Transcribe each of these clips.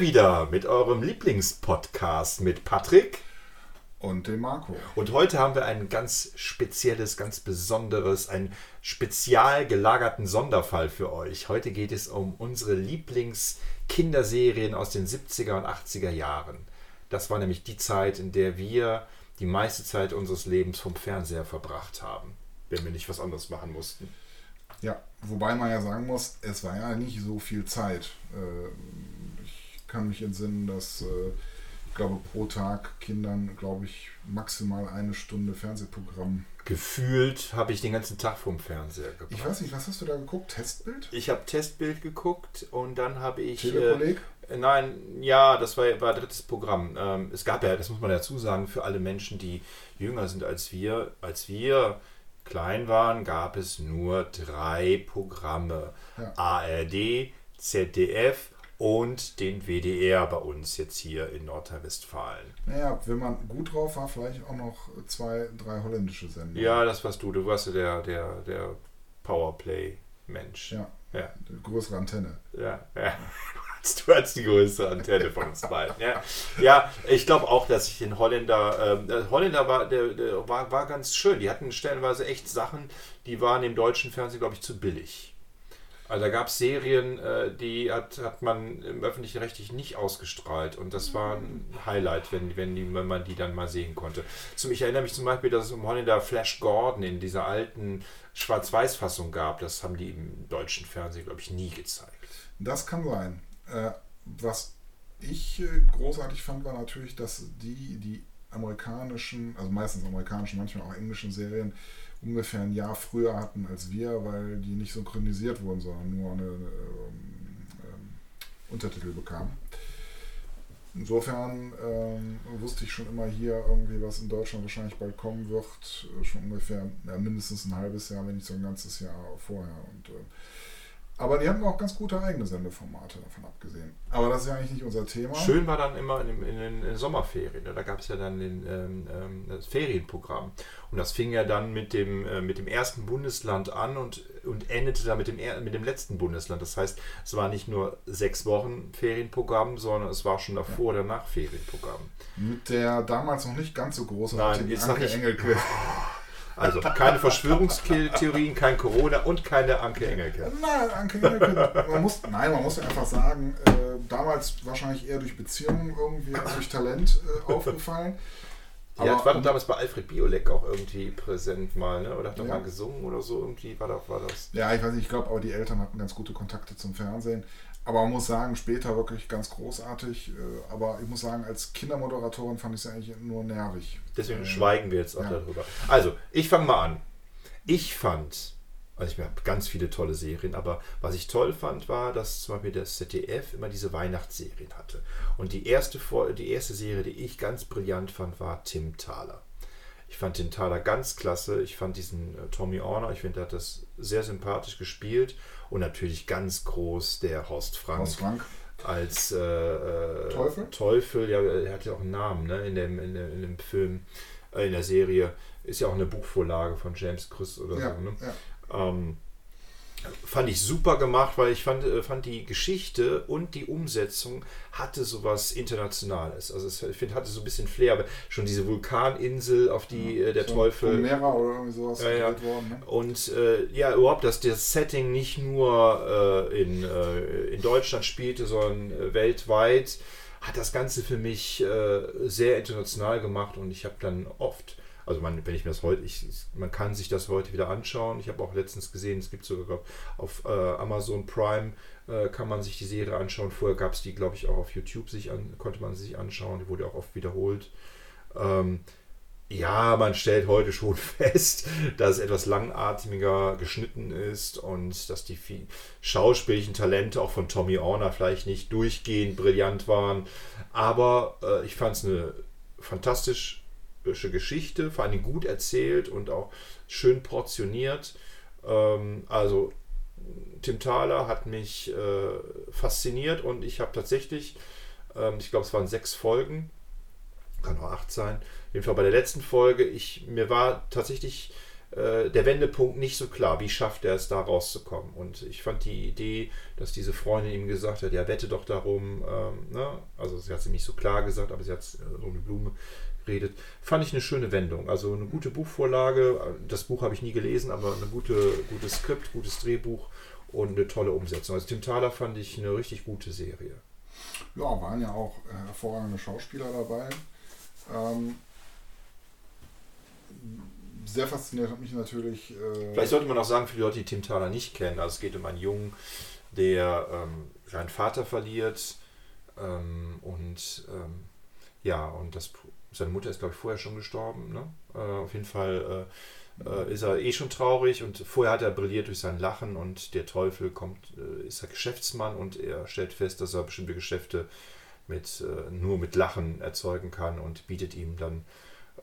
Wieder mit eurem Lieblingspodcast mit Patrick und dem Marco. Und heute haben wir ein ganz spezielles, ganz besonderes, einen spezial gelagerten Sonderfall für euch. Heute geht es um unsere Lieblingskinderserien aus den 70er und 80er Jahren. Das war nämlich die Zeit, in der wir die meiste Zeit unseres Lebens vom Fernseher verbracht haben, wenn wir nicht was anderes machen mussten. Ja, wobei man ja sagen muss, es war ja nicht so viel Zeit. Äh, ich kann mich entsinnen, dass äh, ich glaube pro Tag Kindern, glaube ich, maximal eine Stunde Fernsehprogramm. Gefühlt habe ich den ganzen Tag vom Fernseher gebracht. Ich weiß nicht, was hast du da geguckt? Testbild? Ich habe Testbild geguckt und dann habe ich. Telekolleg? Äh, nein, ja, das war, war drittes Programm. Ähm, es gab ja, das muss man dazu sagen, für alle Menschen, die jünger sind als wir, als wir klein waren, gab es nur drei Programme. Ja. ARD, ZDF und den WDR bei uns jetzt hier in Nordrhein-Westfalen. Naja, wenn man gut drauf war, vielleicht auch noch zwei, drei holländische Sender. Ja, das warst du. Du warst ja der, der, der Powerplay-Mensch. Ja. ja. Die größere Antenne. Ja, ja. Du hast die größte Antenne von uns beiden. Ja, ja ich glaube auch, dass ich den Holländer, äh, der Holländer war, der, der, war, war ganz schön. Die hatten stellenweise echt Sachen, die waren im deutschen Fernsehen, glaube ich, zu billig. Also da gab es Serien, äh, die hat, hat man im öffentlichen Rechtlich nicht ausgestrahlt und das war ein Highlight, wenn, wenn, die, wenn man die dann mal sehen konnte. Zum, ich erinnere mich zum Beispiel, dass es um Holländer Flash Gordon in dieser alten Schwarz-Weiß-Fassung gab. Das haben die im deutschen Fernsehen, glaube ich, nie gezeigt. Das kann sein. Äh, was ich äh, großartig fand, war natürlich, dass die, die amerikanischen, also meistens amerikanischen, manchmal auch englischen Serien ungefähr ein Jahr früher hatten als wir, weil die nicht synchronisiert wurden, sondern nur eine ähm, Untertitel bekamen. Insofern ähm, wusste ich schon immer hier irgendwie, was in Deutschland wahrscheinlich bald kommen wird, äh, schon ungefähr ja, mindestens ein halbes Jahr, wenn nicht so ein ganzes Jahr vorher. Und äh, aber die hatten auch ganz gute eigene Sendeformate davon abgesehen. Aber das ist ja eigentlich nicht unser Thema. Schön war dann immer in, in, in den Sommerferien. Ne? Da gab es ja dann den, ähm, ähm, das Ferienprogramm. Und das fing ja dann mit dem, äh, mit dem ersten Bundesland an und, und endete dann mit dem, mit dem letzten Bundesland. Das heißt, es war nicht nur sechs Wochen Ferienprogramm, sondern es war schon davor ja. danach Ferienprogramm. Mit der damals noch nicht ganz so großen Anke Engelke. Also keine Verschwörungstheorien, kein Corona und keine Anke Engelke. Nein, Anke Engelke. Man muss, nein, man muss einfach sagen, äh, damals wahrscheinlich eher durch Beziehungen irgendwie, als durch Talent äh, aufgefallen. Ja, aber, war doch damals bei Alfred Biolek auch irgendwie präsent mal, ne? Oder hat doch ja. mal gesungen oder so irgendwie, war, doch, war das. Ja, ich weiß nicht, ich glaube, aber die Eltern hatten ganz gute Kontakte zum Fernsehen. Aber man muss sagen, später wirklich ganz großartig. Äh, aber ich muss sagen, als Kindermoderatorin fand ich sie eigentlich nur nervig. Deswegen äh, schweigen wir jetzt auch ja. darüber. Also, ich fange mal an. Ich fand, also ich habe ganz viele tolle Serien, aber was ich toll fand, war, dass zum Beispiel das ZDF immer diese Weihnachtsserien hatte. Und die erste, die erste Serie, die ich ganz brillant fand, war Tim Thaler. Ich fand den Thaler ganz klasse. Ich fand diesen äh, Tommy Orner, ich finde, er hat das sehr sympathisch gespielt. Und natürlich ganz groß der Horst Frank. Horst Frank. Als äh, äh, Teufel? Teufel, ja, er hat ja auch einen Namen ne, in, dem, in, dem, in dem Film, äh, in der Serie. Ist ja auch eine Buchvorlage von James Chris oder ja, so. Ne? Ja. Ähm, fand ich super gemacht, weil ich fand, äh, fand die Geschichte und die Umsetzung hatte sowas Internationales. Also ich finde, hatte so ein bisschen Flair, aber schon diese Vulkaninsel, auf die ja, äh, der so Teufel. Pomera oder irgendwie sowas ja, ja. worden. Ne? Und äh, ja, überhaupt, dass das Setting nicht nur äh, in, äh, in Deutschland spielte, sondern äh, weltweit, hat das Ganze für mich sehr international gemacht und ich habe dann oft also man, wenn ich mir das heute, ich, man kann sich das heute wieder anschauen. Ich habe auch letztens gesehen, es gibt sogar auf äh, Amazon Prime äh, kann man sich die Serie anschauen. Vorher gab es die, glaube ich, auch auf YouTube sich an, konnte man sie sich anschauen. Die wurde auch oft wiederholt. Ähm, ja, man stellt heute schon fest, dass es etwas langatmiger geschnitten ist und dass die schauspielischen Talente auch von Tommy Orner vielleicht nicht durchgehend brillant waren. Aber äh, ich fand es eine fantastisch Geschichte, vor allem gut erzählt und auch schön portioniert. Ähm, also Tim Thaler hat mich äh, fasziniert und ich habe tatsächlich, ähm, ich glaube es waren sechs Folgen, kann auch acht sein, auf jeden Fall bei der letzten Folge, ich, mir war tatsächlich äh, der Wendepunkt nicht so klar. Wie schafft er es, da rauszukommen? Und ich fand die Idee, dass diese Freundin ihm gesagt hat, ja, wette doch darum, ähm, ne? also sie hat es ihm nicht so klar gesagt, aber sie hat äh, um eine Blume geredet, fand ich eine schöne Wendung. Also eine gute Buchvorlage, das Buch habe ich nie gelesen, aber ein gute, gutes Skript, gutes Drehbuch und eine tolle Umsetzung. Also Tim Thaler fand ich eine richtig gute Serie. Ja, waren ja auch äh, hervorragende Schauspieler dabei. Ähm, sehr fasziniert hat mich natürlich. Äh Vielleicht sollte man auch sagen, für die Leute, die Tim Thaler nicht kennen, also es geht um einen Jungen, der ähm, seinen Vater verliert ähm, und ähm, ja, und das, seine Mutter ist, glaube ich, vorher schon gestorben. Ne? Äh, auf jeden Fall äh, äh, ist er eh schon traurig und vorher hat er brilliert durch sein Lachen und der Teufel kommt, äh, ist er Geschäftsmann und er stellt fest, dass er bestimmte Geschäfte mit, äh, nur mit Lachen erzeugen kann und bietet ihm dann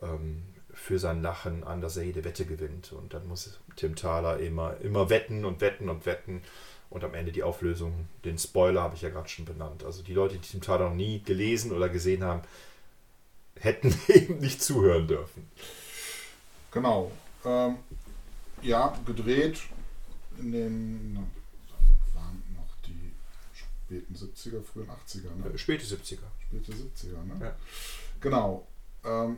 ähm, für sein Lachen an, dass er jede Wette gewinnt. Und dann muss Tim Thaler immer, immer wetten und wetten und wetten. Und am Ende die Auflösung, den Spoiler habe ich ja gerade schon benannt. Also die Leute, die Tim Thaler noch nie gelesen oder gesehen haben, hätten eben nicht zuhören dürfen. Genau. Ähm, ja, gedreht in den waren noch die späten 70er, frühen 80er. Ne? Äh, späte 70er. Späte 70er, ne? Ja. Genau. Ähm,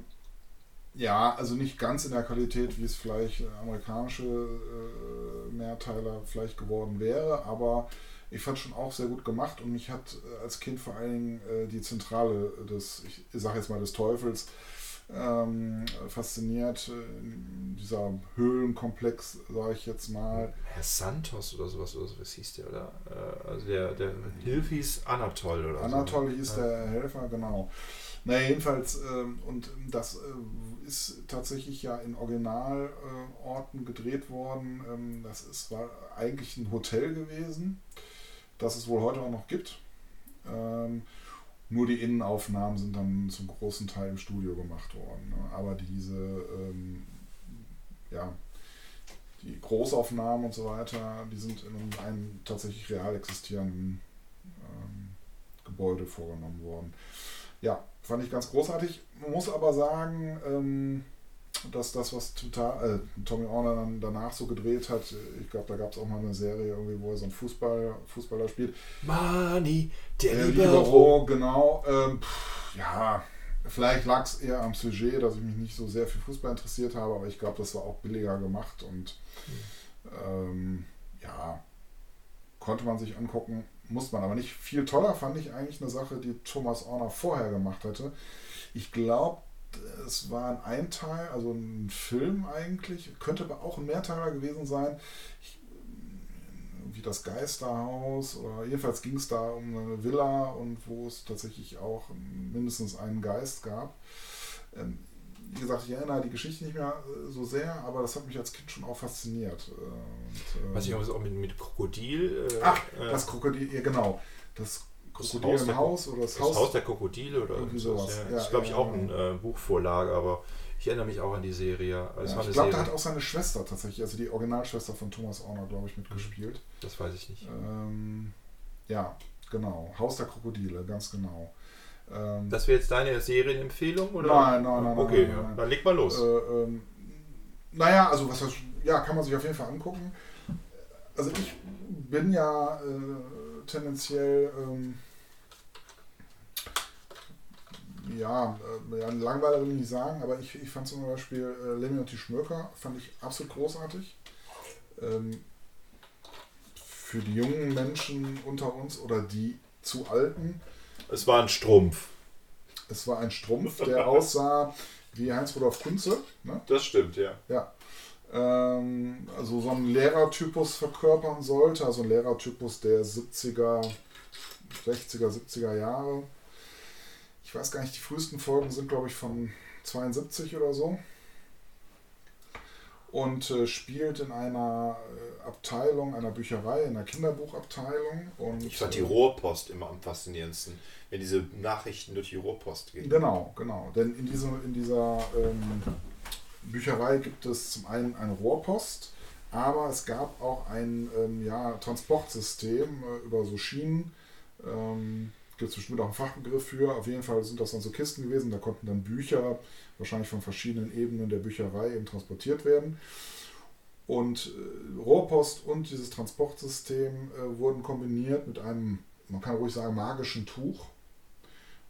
ja, also nicht ganz in der Qualität, wie es vielleicht amerikanische äh, Mehrteiler vielleicht geworden wäre, aber ich fand schon auch sehr gut gemacht und mich hat äh, als Kind vor allen Dingen äh, die Zentrale des, ich sage jetzt mal des Teufels, ähm, fasziniert. Äh, dieser Höhlenkomplex, sage ich jetzt mal. Herr Santos oder sowas, oder sowas hieß der, oder? Äh, also der, der Hilf hieß Anatol oder Anatol so. hieß ja. der Helfer, genau. Naja, jedenfalls, ähm, und das äh, ist tatsächlich ja in Originalorten gedreht worden. Ähm, das ist, war eigentlich ein Hotel gewesen, das es wohl heute auch noch gibt. Ähm, nur die Innenaufnahmen sind dann zum großen Teil im Studio gemacht worden. Ne? Aber diese, ja, die Großaufnahmen und so weiter, die sind in einem tatsächlich real existierenden Gebäude vorgenommen worden. Ja, Fand ich ganz großartig. Man muss aber sagen, ähm, dass das, was total, äh, Tommy Orner dann danach so gedreht hat, ich glaube, da gab es auch mal eine Serie, irgendwie, wo er so einen Fußball, Fußballer spielt. Mani, der, der Libero. Libero genau. Ähm, pff, ja, vielleicht lag es eher am Sujet, dass ich mich nicht so sehr für Fußball interessiert habe, aber ich glaube, das war auch billiger gemacht und ähm, ja, konnte man sich angucken muss man aber nicht. Viel toller fand ich eigentlich eine Sache, die Thomas Orner vorher gemacht hatte. Ich glaube, es war ein Einteil, also ein Film eigentlich, könnte aber auch ein Mehrteiler gewesen sein. Ich, wie das Geisterhaus oder jedenfalls ging es da um eine Villa und wo es tatsächlich auch mindestens einen Geist gab. Ähm, wie gesagt, ich erinnere die Geschichte nicht mehr äh, so sehr, aber das hat mich als Kind schon auch fasziniert. Äh, und, Was ich auch mit, mit Krokodil. Äh, Ach, äh, das Krokodil, ja genau. Das Krokodil das Haus im Haus oder das, das Haus, Haus der Krokodile oder irgendwie sowas. Ja, das ist, glaube ich, auch eine äh, Buchvorlage, aber ich erinnere mich auch an die Serie. Also ja, ich glaube, da hat auch seine Schwester tatsächlich, also die Originalschwester von Thomas Orner, glaube ich, mitgespielt. Das weiß ich nicht. Ähm, ja, genau. Haus der Krokodile, ganz genau. Ähm, das wäre jetzt deine Serienempfehlung? Oder? Nein, nein, nein. Okay, nein, nein, nein. dann leg mal los. Äh, ähm, naja, also was heißt, ja, kann man sich auf jeden Fall angucken. Also ich bin ja äh, tendenziell ähm, ja, äh, ja, langweilig will ich nicht sagen, aber ich, ich fand zum Beispiel äh, Lemmy und die Schmöker fand ich absolut großartig. Ähm, für die jungen Menschen unter uns oder die zu alten es war ein Strumpf. Es war ein Strumpf, der aussah wie Heinz-Rudolf Kunze. Ne? Das stimmt, ja. Ja. Ähm, also so einen Lehrertypus verkörpern sollte, also ein Lehrertypus der 70er, 60er, 70er Jahre. Ich weiß gar nicht, die frühesten Folgen sind, glaube ich, von 72 oder so und äh, spielt in einer äh, Abteilung, einer Bücherei, in einer Kinderbuchabteilung. Und, ich fand die äh, Rohrpost immer am faszinierendsten, wenn diese Nachrichten durch die Rohrpost gehen. Genau, genau. Denn in, diese, in dieser ähm, Bücherei gibt es zum einen eine Rohrpost, aber es gab auch ein ähm, ja, Transportsystem äh, über so Schienen. Ähm, Gibt es bestimmt auch einen Fachbegriff für. Auf jeden Fall sind das dann so Kisten gewesen. Da konnten dann Bücher, wahrscheinlich von verschiedenen Ebenen der Bücherei, eben transportiert werden. Und äh, Rohrpost und dieses Transportsystem äh, wurden kombiniert mit einem, man kann ruhig sagen, magischen Tuch.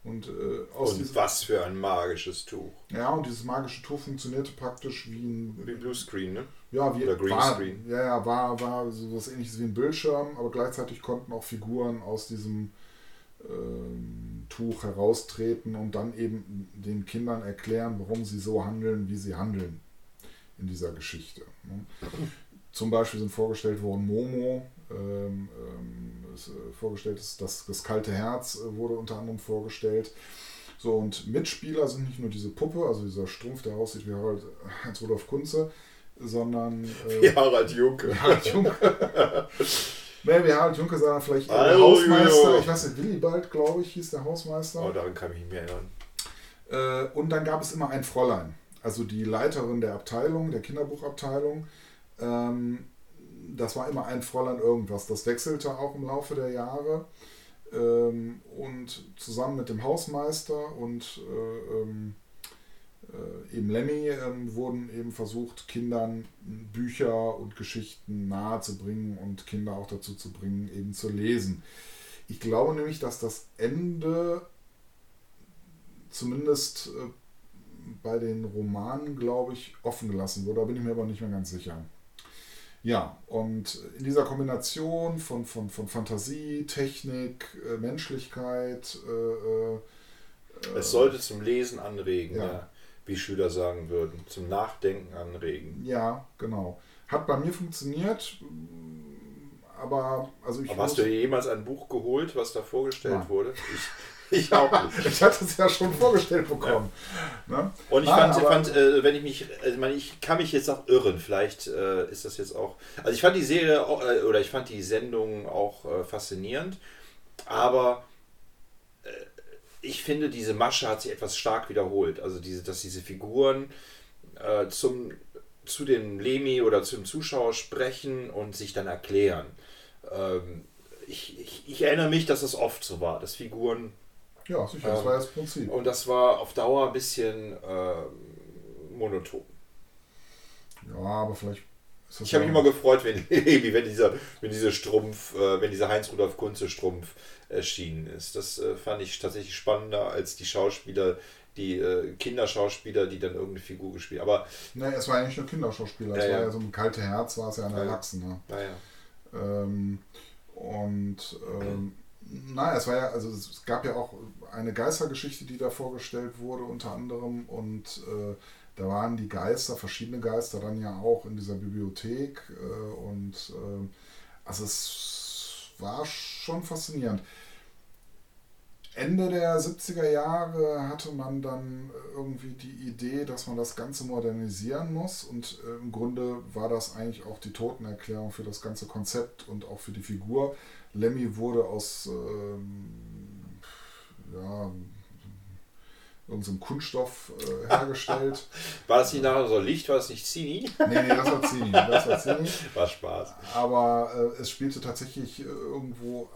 Und, äh, aus und was für ein magisches Tuch. Ja, und dieses magische Tuch funktionierte praktisch wie ein. Wie Bluescreen, ne? Ja, wie Oder Greenscreen. Ja, ja, war, war so was ähnliches wie ein Bildschirm, aber gleichzeitig konnten auch Figuren aus diesem Tuch heraustreten und dann eben den Kindern erklären, warum sie so handeln, wie sie handeln in dieser Geschichte. Ne? Zum Beispiel sind vorgestellt worden Momo, ähm, ähm, ist, äh, vorgestellt ist das, das kalte Herz äh, wurde unter anderem vorgestellt. So, und Mitspieler sind nicht nur diese Puppe, also dieser Strumpf, der aussieht wie Harald Heinz-Rudolf Kunze, sondern. Äh, wie Harald Junke. Harald Junke. Wie Harald Junke, sondern vielleicht der Hausmeister. Ich weiß nicht, Willibald, glaube ich, hieß der Hausmeister. Oh, daran kann ich mich nicht mehr erinnern. Äh, und dann gab es immer ein Fräulein, also die Leiterin der Abteilung, der Kinderbuchabteilung. Ähm, das war immer ein Fräulein irgendwas. Das wechselte auch im Laufe der Jahre. Ähm, und zusammen mit dem Hausmeister und äh, ähm, äh, eben Lemmy ähm, wurden eben versucht, Kindern Bücher und Geschichten nahezubringen und Kinder auch dazu zu bringen, eben zu lesen. Ich glaube nämlich, dass das Ende zumindest äh, bei den Romanen, glaube ich, offen gelassen wurde. Da bin ich mir aber nicht mehr ganz sicher. Ja, und in dieser Kombination von, von, von Fantasie, Technik, äh, Menschlichkeit. Äh, äh, es sollte zum Lesen anregen, ja. ja. Wie Schüler sagen würden, zum Nachdenken anregen. Ja, genau. Hat bei mir funktioniert, aber also ich. Aber hast du dir jemals ein Buch geholt, was da vorgestellt ja. wurde? Ich, ich auch nicht. ich hatte es ja schon vorgestellt bekommen. Ja. Ne? Und ich Nein, fand, fand äh, wenn ich mich, also ich, meine, ich kann mich jetzt auch irren, vielleicht äh, ist das jetzt auch. Also ich fand die Serie auch, äh, oder ich fand die Sendung auch äh, faszinierend, aber ich finde, diese Masche hat sich etwas stark wiederholt. Also diese, dass diese Figuren äh, zum, zu dem Lemi oder zum Zuschauer sprechen und sich dann erklären. Ähm, ich, ich, ich, erinnere mich, dass es oft so war, dass Figuren ja, sicher, das ähm, war das Prinzip. Und das war auf Dauer ein bisschen äh, monoton. Ja, aber vielleicht ich habe mich immer gefreut, wenn, wenn, dieser, wenn dieser Strumpf, äh, wenn dieser Heinz-Rudolf Kunze-Strumpf erschienen ist. Das äh, fand ich tatsächlich spannender als die Schauspieler, die äh, Kinderschauspieler, die dann irgendeine Figur gespielt haben. Aber. Nein, es war ja nicht nur Kinderschauspieler, ja, es war ja. so ein kalte Herz, war es ja ein Erwachsener. Ja, ja. Ähm, und ähm, naja, es war ja, also es gab ja auch eine Geistergeschichte, die da vorgestellt wurde, unter anderem. Und äh, da waren die Geister, verschiedene Geister, dann ja auch in dieser Bibliothek. Äh, und äh, also es war schon faszinierend. Ende der 70er Jahre hatte man dann irgendwie die Idee, dass man das Ganze modernisieren muss. Und äh, im Grunde war das eigentlich auch die Totenerklärung für das ganze Konzept und auch für die Figur Lemmy wurde aus ähm, ja, irgendeinem Kunststoff äh, hergestellt. War das nicht nachher so Licht? War das nicht Zini? Nee, nee, das war Zini. Das war, Zini. war Spaß. Aber äh, es spielte tatsächlich äh, irgendwo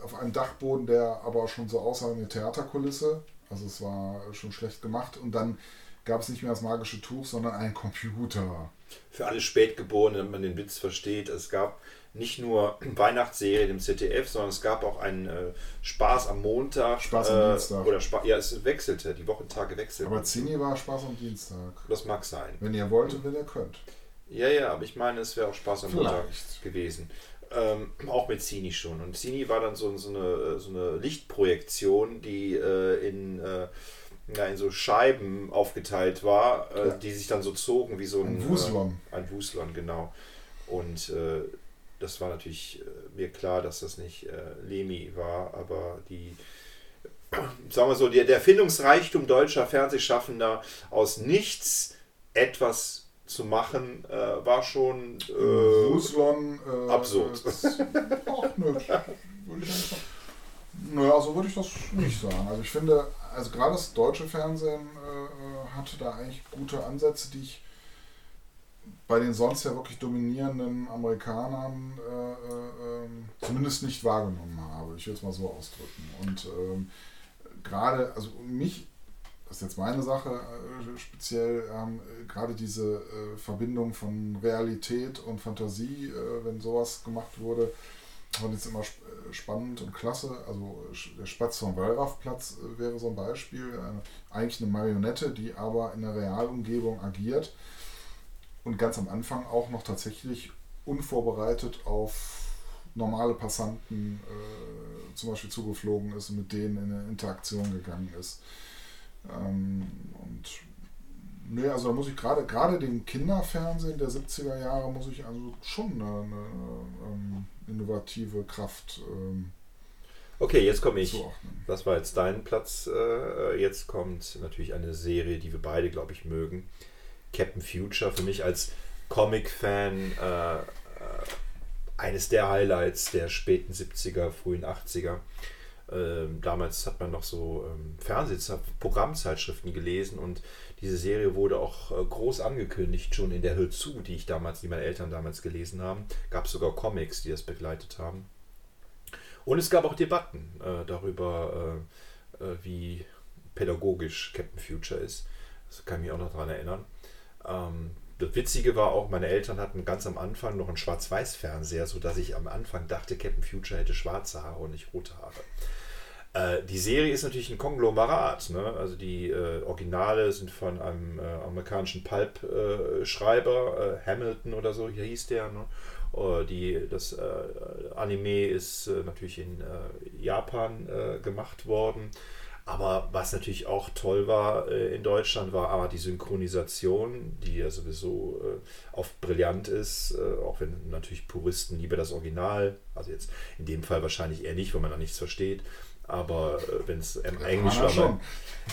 äh, auf einem Dachboden, der aber schon so aussah wie eine Theaterkulisse. Also es war schon schlecht gemacht. Und dann gab es nicht mehr das magische Tuch, sondern einen Computer. Für alle Spätgeborenen, wenn man den Witz versteht, es gab nicht nur Weihnachtsserien im ZDF, sondern es gab auch einen äh, Spaß am Montag. Spaß am äh, Dienstag. Oder Spa ja, es wechselte, die Wochentage wechselten. Aber Zini war Spaß am Dienstag. Das mag sein. Wenn ihr wollt und wenn ihr könnt. Ja, ja, aber ich meine, es wäre auch Spaß am Vielleicht. Montag gewesen. Ähm, auch mit Zini schon. Und Zini war dann so, so, eine, so eine Lichtprojektion, die äh, in, äh, ja, in so Scheiben aufgeteilt war, äh, ja. die sich dann so zogen wie so ein, ein Wuslon. Äh, ein Wuslon, genau. Und äh, das war natürlich äh, mir klar, dass das nicht äh, Lemi war, aber die, sagen wir so, der, der Erfindungsreichtum deutscher Fernsehschaffender aus nichts etwas zu machen, äh, war schon äh, Russland, äh, absurd. Nö, naja, so würde ich das nicht sagen. Also ich finde, also gerade das deutsche Fernsehen äh, hatte da eigentlich gute Ansätze, die ich bei den sonst ja wirklich dominierenden Amerikanern äh, äh, ähm, zumindest nicht wahrgenommen habe. ich will es mal so ausdrücken. Und ähm, gerade, also mich, das ist jetzt meine Sache äh, speziell, ähm, gerade diese äh, Verbindung von Realität und Fantasie, äh, wenn sowas gemacht wurde, fand ich immer sp äh, spannend und klasse. Also der Spatz vom Wallraffplatz wäre so ein Beispiel. eigentlich eine Marionette, die aber in der Realumgebung agiert und ganz am Anfang auch noch tatsächlich unvorbereitet auf normale Passanten äh, zum Beispiel zugeflogen ist und mit denen in eine Interaktion gegangen ist. Ähm, und nee, also da muss ich gerade gerade dem Kinderfernsehen der 70er Jahre muss ich also schon eine, eine, ähm, innovative Kraft ähm, Okay, jetzt komme ich. Zuordnen. Das war jetzt dein Platz. Äh, jetzt kommt natürlich eine Serie, die wir beide, glaube ich, mögen. Captain Future. Für mich als Comic-Fan äh, äh, eines der Highlights der späten 70er, frühen 80er. Ähm, damals hat man noch so ähm, Fernsehprogrammzeitschriften gelesen und diese Serie wurde auch äh, groß angekündigt, schon in der Hör zu, die ich damals, die meine Eltern damals gelesen haben. Gab sogar Comics, die das begleitet haben. Und es gab auch Debatten äh, darüber, äh, äh, wie pädagogisch Captain Future ist. Das kann ich mich auch noch daran erinnern. Ähm, das Witzige war auch, meine Eltern hatten ganz am Anfang noch einen Schwarz-Weiß-Fernseher, sodass ich am Anfang dachte, Captain Future hätte schwarze Haare und nicht rote Haare. Äh, die Serie ist natürlich ein Konglomerat. Ne? Also die äh, Originale sind von einem äh, amerikanischen Pulp-Schreiber, äh, Hamilton oder so, hier hieß der. Ne? Äh, die, das äh, Anime ist natürlich in Japan gemacht worden. Aber was natürlich auch toll war äh, in Deutschland, war aber die Synchronisation, die ja sowieso äh, oft brillant ist, äh, auch wenn natürlich Puristen lieber das Original, also jetzt in dem Fall wahrscheinlich eher nicht, weil man da nichts versteht. Aber wenn es ähm, englische,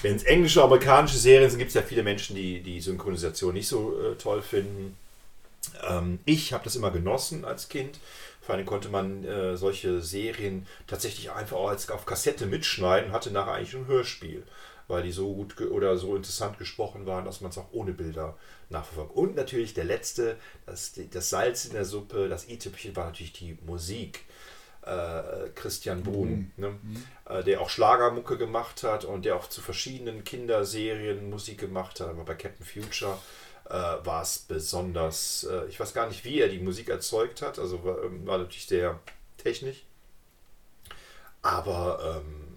es englische, amerikanische Serien sind, gibt es ja viele Menschen, die die Synchronisation nicht so äh, toll finden. Ähm, ich habe das immer genossen als Kind vor allem konnte man äh, solche Serien tatsächlich einfach auch als, auf Kassette mitschneiden, hatte nachher eigentlich ein Hörspiel, weil die so gut oder so interessant gesprochen waren, dass man es auch ohne Bilder nachverfolgt. Und natürlich der letzte, das, das Salz in der Suppe, das i-Tüpfchen war natürlich die Musik. Äh, Christian Brun, mhm. ne? Mhm. Äh, der auch Schlagermucke gemacht hat und der auch zu verschiedenen Kinderserien Musik gemacht hat, aber bei Captain Future äh, war es besonders, äh, ich weiß gar nicht, wie er die Musik erzeugt hat, also war, ähm, war natürlich sehr technisch, aber ähm,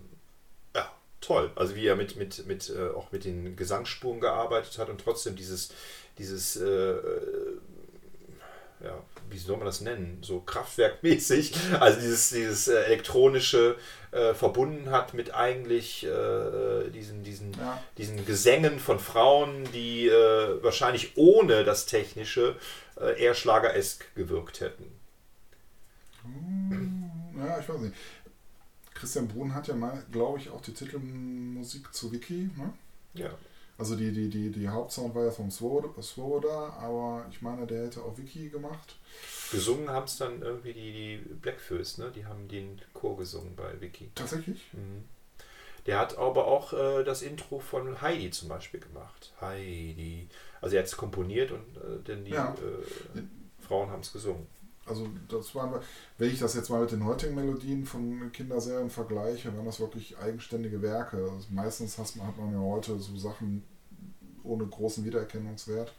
ja, toll, also wie er mit, mit, mit äh, auch mit den Gesangsspuren gearbeitet hat und trotzdem dieses, dieses äh, äh, ja, wie soll man das nennen, so kraftwerkmäßig, also dieses, dieses äh, elektronische äh, verbunden hat mit eigentlich äh, diesen, diesen, ja. diesen Gesängen von Frauen, die äh, wahrscheinlich ohne das Technische äh, eher schlageresk gewirkt hätten. Hm, ja, ich weiß nicht. Christian Brun hat ja mal, glaube ich, auch die Titelmusik zu Wiki. Ne? Ja. Also die, die, die, die Hauptsound war ja vom Swoboda, aber ich meine, der hätte auch Wiki gemacht. Gesungen haben es dann irgendwie die, die Blackfoes, ne? Die haben den Chor gesungen bei Wiki. Tatsächlich? Mhm. Der hat aber auch äh, das Intro von Heidi zum Beispiel gemacht. Heidi. Also er hat es komponiert und äh, denn die ja. äh, Frauen haben es gesungen. Also das waren, wenn ich das jetzt mal mit den heutigen Melodien von Kinderserien vergleiche, waren das wirklich eigenständige Werke. Also meistens hat man, hat man ja heute so Sachen ohne großen Wiedererkennungswert.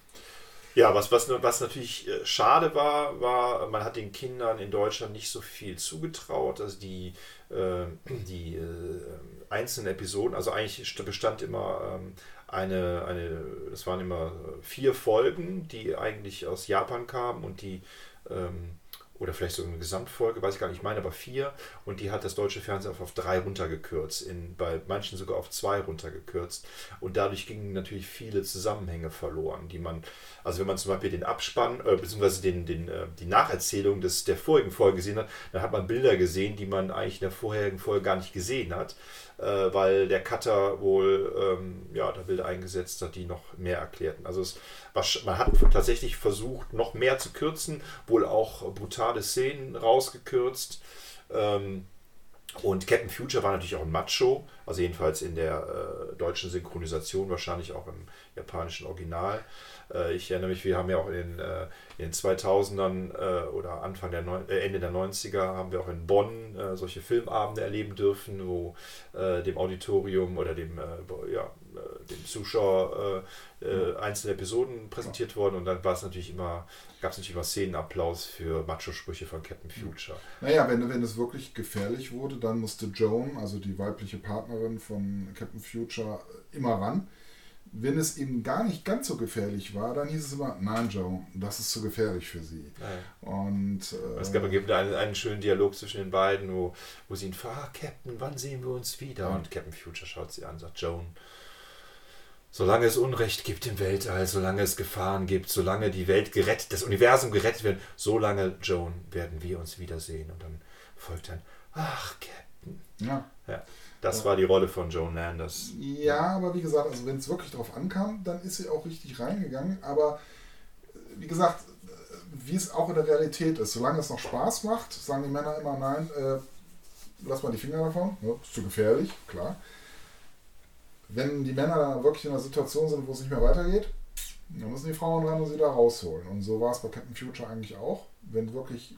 Ja, was, was, was natürlich äh, schade war, war, man hat den Kindern in Deutschland nicht so viel zugetraut. Also die, äh, die äh, einzelnen Episoden, also eigentlich bestand immer ähm, eine, eine, das waren immer vier Folgen, die eigentlich aus Japan kamen und die ähm, oder vielleicht so eine Gesamtfolge, weiß ich gar nicht, ich meine aber vier. Und die hat das deutsche Fernsehen auf drei runtergekürzt, in, bei manchen sogar auf zwei runtergekürzt. Und dadurch gingen natürlich viele Zusammenhänge verloren, die man, also wenn man zum Beispiel den Abspann, äh, beziehungsweise den, den, äh, die Nacherzählung des, der vorigen Folge gesehen hat, dann hat man Bilder gesehen, die man eigentlich in der vorherigen Folge gar nicht gesehen hat äh, weil der Cutter wohl ähm, ja, da Bilder eingesetzt hat, die noch mehr erklärten. Also es, man hat tatsächlich versucht, noch mehr zu kürzen, wohl auch brutale Szenen rausgekürzt. Ähm, Und Captain Future war natürlich auch ein Macho, also jedenfalls in der äh, deutschen Synchronisation, wahrscheinlich auch im japanischen Original. Äh, ich erinnere mich, wir haben ja auch in den, äh, in den 2000ern äh, oder Anfang der Neun äh, Ende der 90er haben wir auch in Bonn äh, solche Filmabende erleben dürfen, wo dem Auditorium oder dem, ja, dem Zuschauer einzelne Episoden präsentiert wurden. Und dann war es natürlich immer gab es natürlich immer Szenenapplaus für Macho-Sprüche von Captain Future. Naja, wenn, wenn es wirklich gefährlich wurde, dann musste Joan, also die weibliche Partnerin von Captain Future, immer ran wenn es eben gar nicht ganz so gefährlich war, dann hieß es immer, nein, Joe, das ist zu gefährlich für sie. Ja. Und, äh, es gab einen, einen schönen Dialog zwischen den beiden, wo, wo sie ihn fragt, ah, Captain, wann sehen wir uns wieder? Und Captain Future schaut sie an sagt, Joan, solange es Unrecht gibt im Weltall, solange es Gefahren gibt, solange die Welt gerettet, das Universum gerettet wird, solange, Joan, werden wir uns wiedersehen. Und dann folgt dann, ach, Captain. Ja. ja. Das war die Rolle von Joan Landers. Ja, aber wie gesagt, also wenn es wirklich darauf ankam, dann ist sie auch richtig reingegangen. Aber äh, wie gesagt, äh, wie es auch in der Realität ist, solange es noch Spaß macht, sagen die Männer immer, nein, äh, lass mal die Finger davon, ja, ist zu gefährlich, klar. Wenn die Männer dann wirklich in einer Situation sind, wo es nicht mehr weitergeht, dann müssen die Frauen ran und sie da rausholen. Und so war es bei Captain Future eigentlich auch. Wenn es wirklich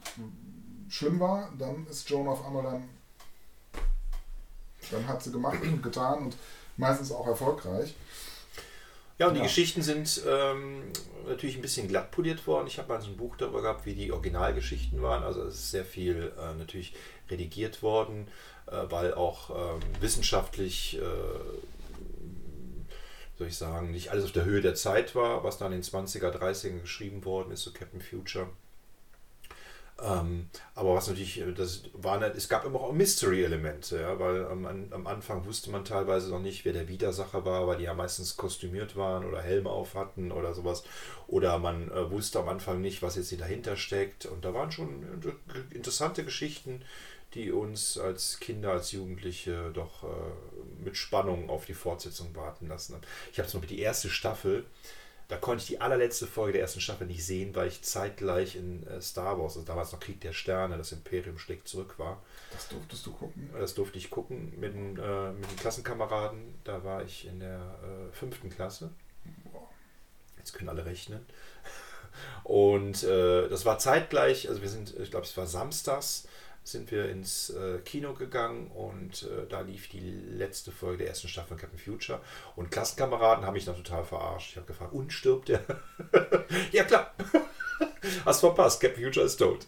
schlimm war, dann ist Joan auf einmal dann dann hat sie gemacht und getan und meistens auch erfolgreich. Ja, und ja. die Geschichten sind ähm, natürlich ein bisschen glatt poliert worden. Ich habe mal so ein Buch darüber gehabt, wie die Originalgeschichten waren. Also es ist sehr viel äh, natürlich redigiert worden, äh, weil auch ähm, wissenschaftlich, äh, soll ich sagen, nicht alles auf der Höhe der Zeit war, was dann in den 20er, 30er geschrieben worden ist, so Captain Future. Ähm, aber was natürlich, äh, das war nicht, es gab immer auch Mystery-Elemente, ja, weil am, am Anfang wusste man teilweise noch nicht, wer der Widersacher war, weil die ja meistens kostümiert waren oder Helme auf hatten oder sowas. Oder man äh, wusste am Anfang nicht, was jetzt hier dahinter steckt. Und da waren schon interessante Geschichten, die uns als Kinder, als Jugendliche doch äh, mit Spannung auf die Fortsetzung warten lassen. Ich habe zum Beispiel die erste Staffel da konnte ich die allerletzte Folge der ersten Staffel nicht sehen, weil ich zeitgleich in äh, Star Wars, also damals noch Krieg der Sterne, das Imperium schlägt zurück war. Das durftest du gucken? Das durfte ich gucken mit, äh, mit den Klassenkameraden. Da war ich in der äh, fünften Klasse. Jetzt können alle rechnen. Und äh, das war zeitgleich, also wir sind, ich glaube, es war samstags sind wir ins äh, Kino gegangen und äh, da lief die letzte Folge der ersten Staffel von Captain Future. Und Klassenkameraden haben mich dann total verarscht. Ich habe gefragt, und stirbt der? ja, klar. Hast verpasst, Captain Future ist tot.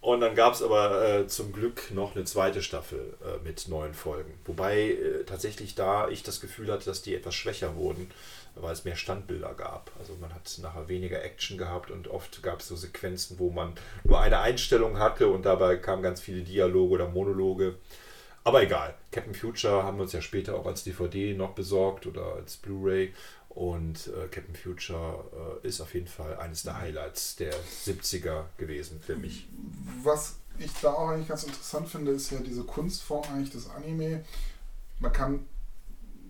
Und dann gab es aber äh, zum Glück noch eine zweite Staffel äh, mit neuen Folgen. Wobei äh, tatsächlich da ich das Gefühl hatte, dass die etwas schwächer wurden weil es mehr Standbilder gab. Also man hat nachher weniger Action gehabt und oft gab es so Sequenzen, wo man nur eine Einstellung hatte und dabei kamen ganz viele Dialoge oder Monologe. Aber egal. Captain Future haben wir uns ja später auch als DVD noch besorgt oder als Blu-ray. Und äh, Captain Future äh, ist auf jeden Fall eines der Highlights der 70er gewesen für mich. Was ich da auch eigentlich ganz interessant finde, ist ja diese Kunstform eigentlich des Anime. Man kann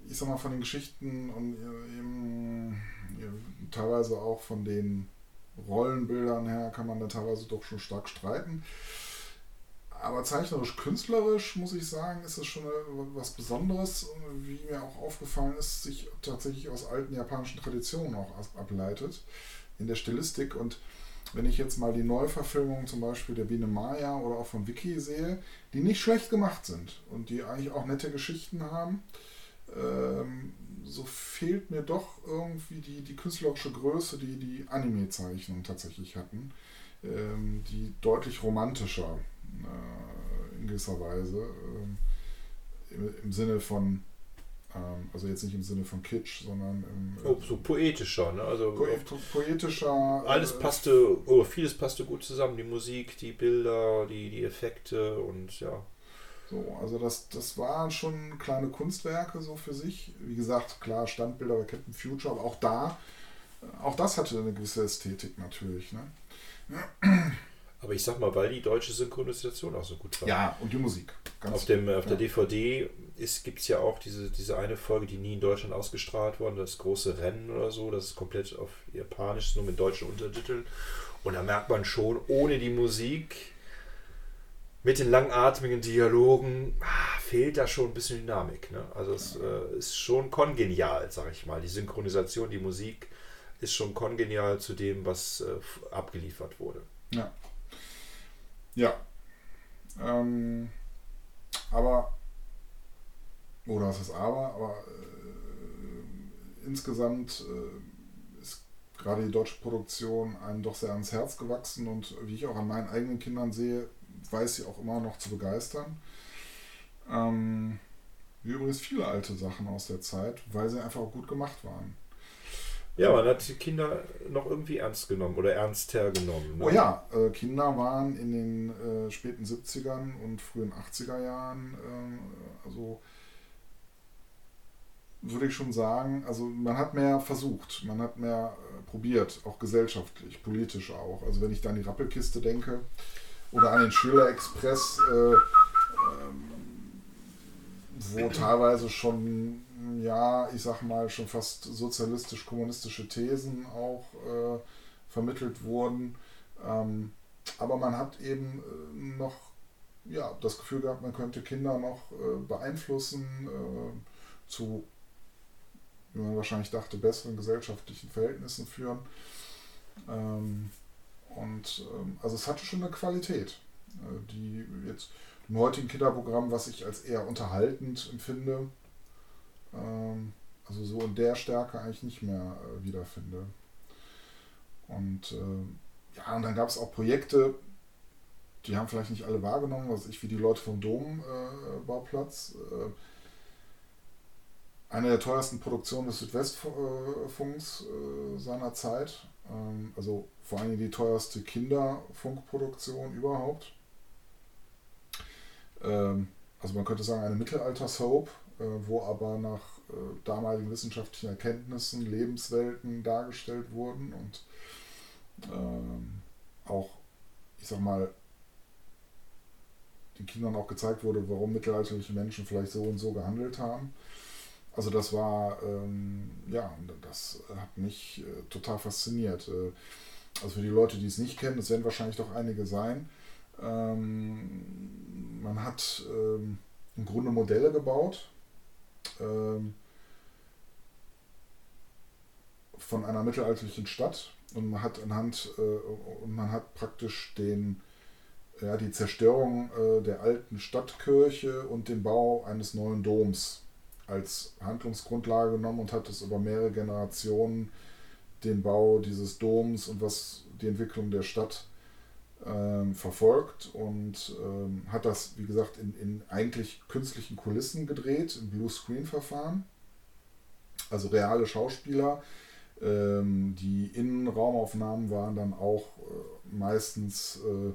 ich sag mal, von den Geschichten und eben, teilweise auch von den Rollenbildern her kann man da teilweise doch schon stark streiten. Aber zeichnerisch, künstlerisch muss ich sagen, ist es schon was Besonderes, wie mir auch aufgefallen ist, sich tatsächlich aus alten japanischen Traditionen auch ableitet in der Stilistik. Und wenn ich jetzt mal die Neuverfilmung zum Beispiel der Biene Maya oder auch von Wiki sehe, die nicht schlecht gemacht sind und die eigentlich auch nette Geschichten haben, ähm, so fehlt mir doch irgendwie die, die künstlerische Größe, die die Anime-Zeichnungen tatsächlich hatten, ähm, die deutlich romantischer äh, in gewisser Weise, ähm, im, im, Sinne von, ähm, also jetzt nicht im Sinne von Kitsch, sondern im, oh, so poetischer, ne? Also po poetischer. Alles äh, passte, oder vieles passte gut zusammen, die Musik, die Bilder, die, die Effekte und ja. So, also das, das waren schon kleine Kunstwerke so für sich. Wie gesagt, klar, Standbilder bei Captain Future, aber auch da, äh, auch das hatte eine gewisse Ästhetik natürlich. Ne? Aber ich sag mal, weil die deutsche Synchronisation auch so gut war. Ja, und die Musik. auf dem, auf der DVD gibt es ja auch diese, diese eine Folge, die nie in Deutschland ausgestrahlt wurde, das große Rennen oder so. Das ist komplett auf Japanisch, nur mit deutschen Untertiteln. Und da merkt man schon, ohne die Musik mit den langatmigen Dialogen ah, fehlt da schon ein bisschen Dynamik. Ne? Also es äh, ist schon kongenial, sag ich mal. Die Synchronisation, die Musik ist schon kongenial zu dem, was äh, abgeliefert wurde. Ja. Ja. Ähm, aber, oder was ist aber, aber äh, insgesamt äh, ist gerade die deutsche Produktion einem doch sehr ans Herz gewachsen und wie ich auch an meinen eigenen Kindern sehe, weiß sie auch immer noch zu begeistern. Ähm, wie übrigens viele alte Sachen aus der Zeit, weil sie einfach auch gut gemacht waren. Ja, man hat die Kinder noch irgendwie ernst genommen oder ernster genommen. Ne? Oh ja, äh, Kinder waren in den äh, späten 70ern und frühen 80er Jahren, äh, also würde ich schon sagen, also man hat mehr versucht, man hat mehr äh, probiert, auch gesellschaftlich, politisch auch. Also wenn ich da an die Rappelkiste denke, oder an den Schüler-Express, äh, ähm, wo teilweise schon, ja, ich sag mal, schon fast sozialistisch-kommunistische Thesen auch äh, vermittelt wurden. Ähm, aber man hat eben äh, noch ja, das Gefühl gehabt, man könnte Kinder noch äh, beeinflussen äh, zu, wie man wahrscheinlich dachte, besseren gesellschaftlichen Verhältnissen führen. Ähm, und ähm, also es hatte schon eine Qualität, äh, die jetzt im heutigen Kinderprogramm, was ich als eher unterhaltend empfinde, ähm, also so in der Stärke eigentlich nicht mehr äh, wiederfinde. Und äh, ja, und dann gab es auch Projekte, die haben vielleicht nicht alle wahrgenommen, was ich wie die Leute vom Dombauplatz. Äh, eine der teuersten Produktionen des Südwestfunks äh, seiner Zeit. Ähm, also vor allem die teuerste Kinderfunkproduktion überhaupt. Ähm, also man könnte sagen eine Mittelalter-Soap, äh, wo aber nach äh, damaligen wissenschaftlichen Erkenntnissen Lebenswelten dargestellt wurden und ähm, auch, ich sag mal, den Kindern auch gezeigt wurde, warum mittelalterliche Menschen vielleicht so und so gehandelt haben. Also das war, ähm, ja, das hat mich äh, total fasziniert. Äh, also für die Leute, die es nicht kennen, es werden wahrscheinlich doch einige sein. Ähm, man hat ähm, im Grunde Modelle gebaut ähm, von einer mittelalterlichen Stadt und man hat anhand äh, und man hat praktisch den ja, die Zerstörung äh, der alten Stadtkirche und den Bau eines neuen Doms als Handlungsgrundlage genommen und hat es über mehrere Generationen den Bau dieses Doms und was die Entwicklung der Stadt ähm, verfolgt und ähm, hat das, wie gesagt, in, in eigentlich künstlichen Kulissen gedreht, im Blue-Screen-Verfahren. Also reale Schauspieler. Ähm, die Innenraumaufnahmen waren dann auch äh, meistens äh,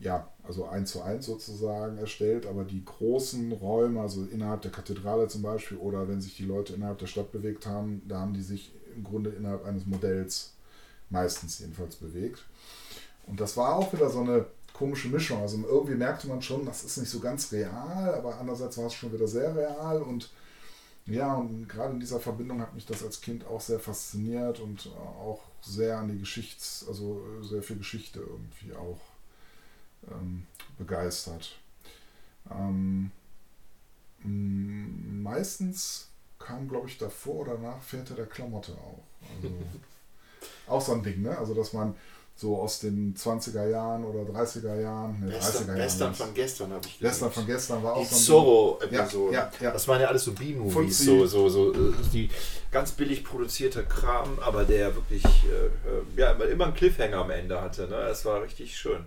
ja, also eins zu eins sozusagen erstellt, aber die großen Räume, also innerhalb der Kathedrale zum Beispiel, oder wenn sich die Leute innerhalb der Stadt bewegt haben, da haben die sich im Grunde innerhalb eines Modells meistens jedenfalls bewegt. Und das war auch wieder so eine komische Mischung. Also irgendwie merkte man schon, das ist nicht so ganz real, aber andererseits war es schon wieder sehr real und ja, und gerade in dieser Verbindung hat mich das als Kind auch sehr fasziniert und auch sehr an die Geschichts-, also sehr viel Geschichte irgendwie auch ähm, begeistert. Ähm, meistens kam, glaube ich, davor oder nach Väter der Klamotte auch. Also, auch so ein Ding, ne? Also, dass man so aus den 20er Jahren oder 30er Jahren. Ne, Western, 30er Jahren Western von gestern habe ich gesehen. Western von gestern war auch die so Zorro-Episode. Ja, ja, ja. Das waren ja alles so B-Movies, so, so, so äh, die ganz billig produzierte Kram, aber der wirklich äh, äh, ja, immer einen Cliffhanger am Ende hatte. Ne? Es war richtig schön.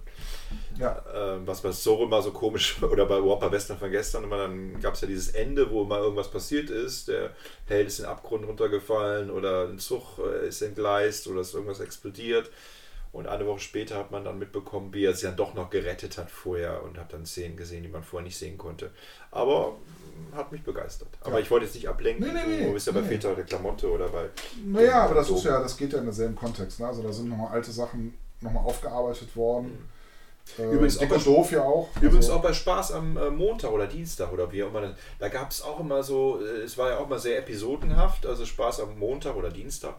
Ja. Ähm, was bei Zorro immer so komisch oder bei überhaupt bei Western von gestern, immer dann gab es ja dieses Ende, wo mal irgendwas passiert ist. Der Held ist in den Abgrund runtergefallen oder ein Zug äh, ist entgleist oder ist irgendwas explodiert. Und eine Woche später hat man dann mitbekommen, wie er sich dann doch noch gerettet hat vorher und hat dann Szenen gesehen, die man vorher nicht sehen konnte. Aber hm, hat mich begeistert. Aber ja. ich wollte jetzt nicht ablenken. Nee, nee, nee. Du bist ja bei nee. Väter der Klamotte oder bei. Naja, aber das ist ja, das geht ja in derselben Kontext. Ne? Also da sind nochmal alte Sachen nochmal aufgearbeitet worden. Mhm. Übrigens, auch bei, doof ja auch. Übrigens also. auch bei Spaß am äh, Montag oder Dienstag oder wie auch immer. Da gab es auch immer so, äh, es war ja auch mal sehr episodenhaft, also Spaß am Montag oder Dienstag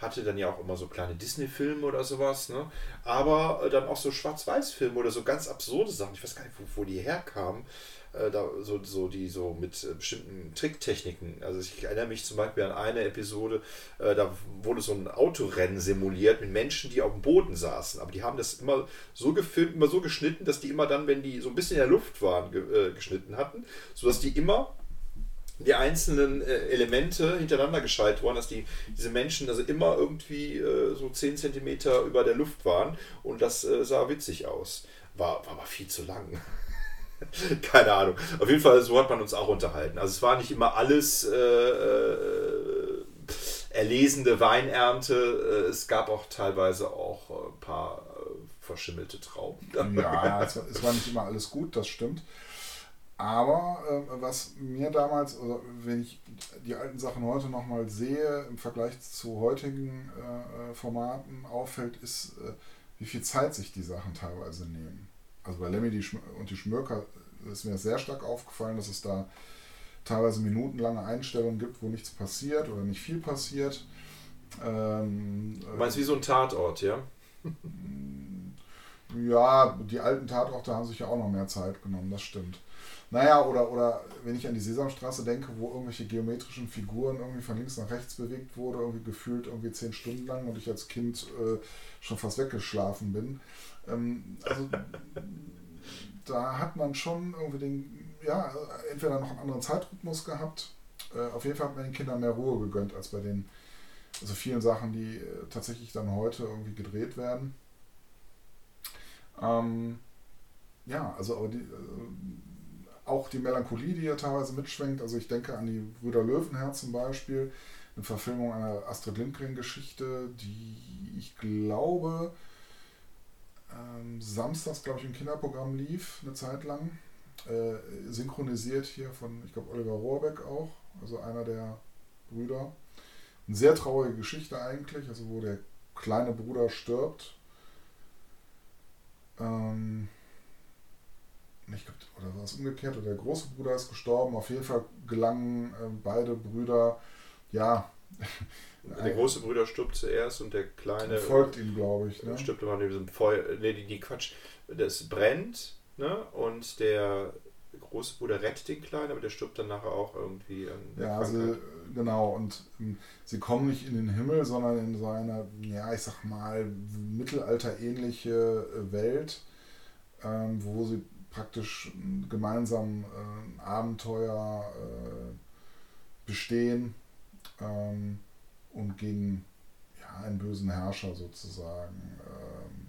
hatte dann ja auch immer so kleine Disney-Filme oder sowas, ne? aber äh, dann auch so Schwarz-Weiß-Filme oder so ganz absurde Sachen. Ich weiß gar nicht, wo, wo die herkamen. Äh, da, so, so die so mit äh, bestimmten Tricktechniken. Also ich erinnere mich zum Beispiel an eine Episode, äh, da wurde so ein Autorennen simuliert mit Menschen, die auf dem Boden saßen. Aber die haben das immer so gefilmt, immer so geschnitten, dass die immer dann, wenn die so ein bisschen in der Luft waren, ge äh, geschnitten hatten, sodass die immer die einzelnen äh, Elemente hintereinander geschaltet worden, dass die, diese Menschen also immer irgendwie äh, so 10 cm über der Luft waren und das äh, sah witzig aus. War, war aber viel zu lang. Keine Ahnung. Auf jeden Fall, so hat man uns auch unterhalten. Also es war nicht immer alles äh, äh, erlesende Weinernte. Äh, es gab auch teilweise auch ein paar verschimmelte Trauben. Ja, es war, es war nicht immer alles gut, das stimmt. Aber äh, was mir damals, also wenn ich die alten Sachen heute nochmal sehe, im Vergleich zu heutigen äh, äh, Formaten auffällt, ist, äh, wie viel Zeit sich die Sachen teilweise nehmen. Also bei Lemmy die und die Schmörker ist mir sehr stark aufgefallen, dass es da teilweise minutenlange Einstellungen gibt, wo nichts passiert oder nicht viel passiert. Ähm, du meinst wie so ein Tatort, ja? Ja, die alten Tatorte haben sich ja auch noch mehr Zeit genommen, das stimmt. Naja, oder, oder wenn ich an die Sesamstraße denke, wo irgendwelche geometrischen Figuren irgendwie von links nach rechts bewegt wurde, irgendwie gefühlt irgendwie zehn Stunden lang und ich als Kind äh, schon fast weggeschlafen bin. Ähm, also da hat man schon irgendwie den, ja, entweder noch einen anderen Zeitrhythmus gehabt. Äh, auf jeden Fall hat man den Kindern mehr Ruhe gegönnt als bei den also vielen Sachen, die äh, tatsächlich dann heute irgendwie gedreht werden. Ähm, ja, also aber die, äh, auch die Melancholie, die ja teilweise mitschwenkt. Also ich denke an die Brüder Löwenherz zum Beispiel, eine Verfilmung einer Astrid Lindgren-Geschichte, die ich glaube ähm, samstags, glaube ich, im Kinderprogramm lief, eine Zeit lang. Äh, synchronisiert hier von, ich glaube, Oliver Rohrbeck auch, also einer der Brüder. Eine sehr traurige Geschichte eigentlich, also wo der kleine Bruder stirbt. Ähm, ich glaube, oder war es umgekehrt, oder der große Bruder ist gestorben. Auf jeden Fall gelangen äh, beide Brüder, ja. Der große Bruder stirbt zuerst und der kleine. Folgt ihm, glaube ich. Ne? Stirbt immer in diesem Feuer. Ne, die, die Quatsch. Das brennt, ne? Und der große Bruder rettet den Kleinen, aber der stirbt dann nachher auch irgendwie an Ja, also genau. Und ähm, sie kommen nicht in den Himmel, sondern in so eine, ja, ich sag mal, mittelalterähnliche äh, Welt, ähm, wo sie praktisch gemeinsam äh, Abenteuer äh, bestehen ähm, und gegen ja, einen bösen Herrscher sozusagen ähm,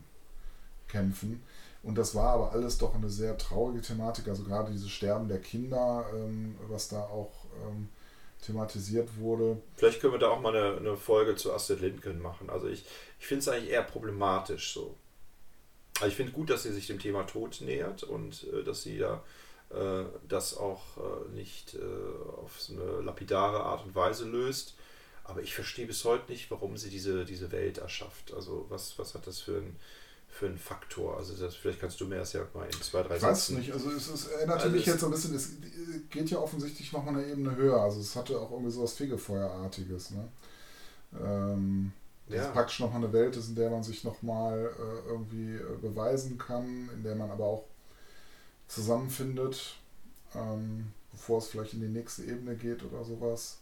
kämpfen. Und das war aber alles doch eine sehr traurige Thematik, also gerade dieses Sterben der Kinder, ähm, was da auch ähm, thematisiert wurde. Vielleicht können wir da auch mal eine, eine Folge zu Astrid Lindgren machen. Also ich, ich finde es eigentlich eher problematisch so. Also ich finde gut, dass sie sich dem Thema Tod nähert und äh, dass sie ja äh, das auch äh, nicht äh, auf so eine lapidare Art und Weise löst. Aber ich verstehe bis heute nicht, warum sie diese, diese Welt erschafft. Also was, was hat das für ein, für ein Faktor? Also das, vielleicht kannst du mir das ja mal in zwei, drei Sätzen... Ich weiß nicht, also es, es erinnerte also mich jetzt ein bisschen, es geht ja offensichtlich nochmal eine Ebene höher. Also es hatte auch irgendwie so was Fegefeuerartiges. Ne? Ähm, ja. Das praktisch nochmal eine Welt ist, in der man sich nochmal äh, irgendwie äh, beweisen kann, in der man aber auch zusammenfindet, ähm, bevor es vielleicht in die nächste Ebene geht oder sowas.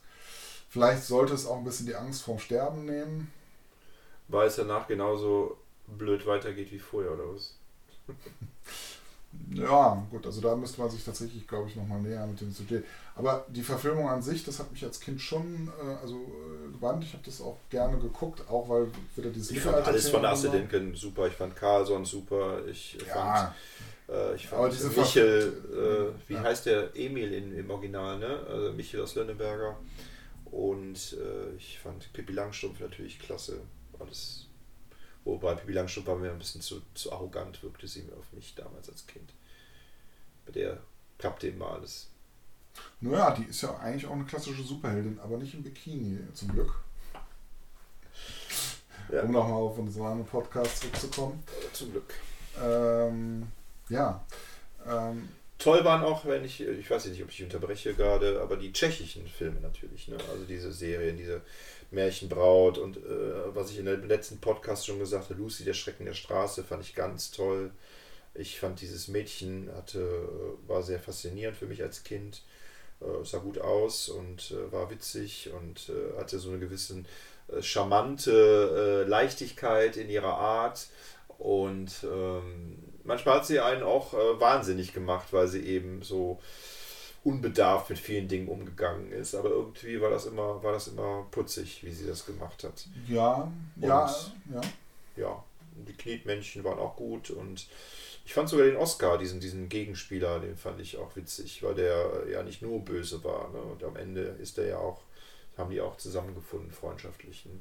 Vielleicht sollte es auch ein bisschen die Angst vorm Sterben nehmen. Weil es danach genauso blöd weitergeht wie vorher, oder was? Ja, gut, also da müsste man sich tatsächlich, glaube ich, nochmal näher mit dem Sujet. Aber die Verfilmung an sich, das hat mich als Kind schon äh, also, äh, gewandt. Ich habe das auch gerne geguckt, auch weil wieder dieses Ich fand alles von Astrid Lindgren super. Ich fand Carlson super. Ich ja. fand, äh, ich fand Michel, äh, wie ja. heißt der? Emil in, im Original, ne? Also Michel aus Lönneberger. Und äh, ich fand Pippi Langstrumpf natürlich klasse. Alles Wobei Pippi Langstrumpf war mir ein bisschen zu, zu arrogant, wirkte sie mir auf mich damals als Kind. Bei der klappte immer alles. Naja, die ist ja eigentlich auch eine klassische Superheldin, aber nicht im Bikini, zum Glück. Ja. Um nochmal auf unseren Podcast zurückzukommen. Zum Glück. Ähm, ja. Ähm, Toll waren auch, wenn ich, ich weiß nicht, ob ich unterbreche gerade, aber die tschechischen Filme natürlich. Ne? Also diese Serien, diese Märchenbraut und äh, was ich in dem letzten Podcast schon gesagt habe, Lucy, der Schrecken der Straße, fand ich ganz toll. Ich fand dieses Mädchen hatte, war sehr faszinierend für mich als Kind. Äh, sah gut aus und äh, war witzig und äh, hatte so eine gewisse äh, charmante äh, Leichtigkeit in ihrer Art. Und ähm, manchmal hat sie einen auch wahnsinnig gemacht, weil sie eben so unbedarft mit vielen Dingen umgegangen ist. Aber irgendwie war das immer, war das immer putzig, wie sie das gemacht hat. Ja, und, ja, ja. Ja, die Knetmännchen waren auch gut und ich fand sogar den Oscar, diesen, diesen Gegenspieler, den fand ich auch witzig, weil der ja nicht nur böse war. Ne? Und am Ende ist er ja auch, haben die auch zusammengefunden, freundschaftlich. Ne?